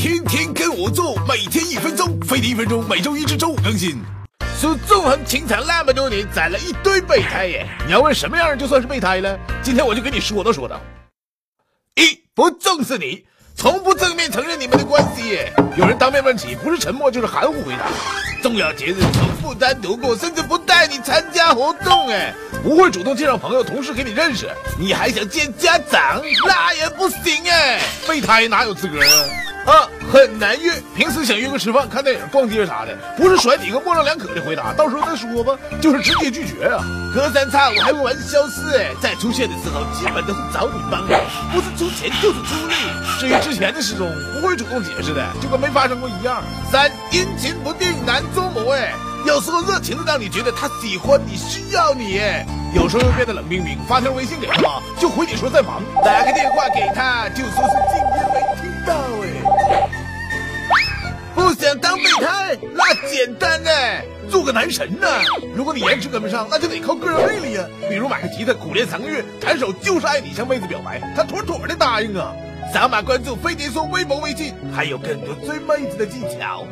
天天跟我做，每天一分钟，飞碟一分钟，每周一至周五更新。说纵横情场那么多年，攒了一堆备胎耶。你要问什么样就算是备胎了？今天我就跟你说道说道。一不重视你，从不正面承认你们的关系耶。有人当面问起，不是沉默就是含糊回答。重要节日从不单独过，甚至不带你参加活动。哎，不会主动介绍朋友、同事给你认识，你还想见家长，那也不行哎。备胎哪有资格啊？啊，很难约。平时想约个吃饭、看电影、逛街啥的，不是甩你个模棱两可的回答，到时候再说吧，就是直接拒绝啊。隔三差五还会玩消失哎，再出现的时候基本都是找你帮忙，不是出钱就是出力。至于之前的失踪，不会主动解释的，就跟没发生过一样。三阴晴不定，难捉摸哎，有时候热情的让你觉得他喜欢你、需要你哎，有时候又变得冷冰冰。发条微信给他，就回你说在忙；打个电话给他，就想当备胎，那简单哎，做个男神呢。如果你颜值跟不上，那就得靠个人魅力呀。比如买个吉他，苦练三个月，弹手就是爱你，向妹子表白，她妥妥的答应啊。扫码关注飞碟说微博、微信，还有更多追妹子的技巧。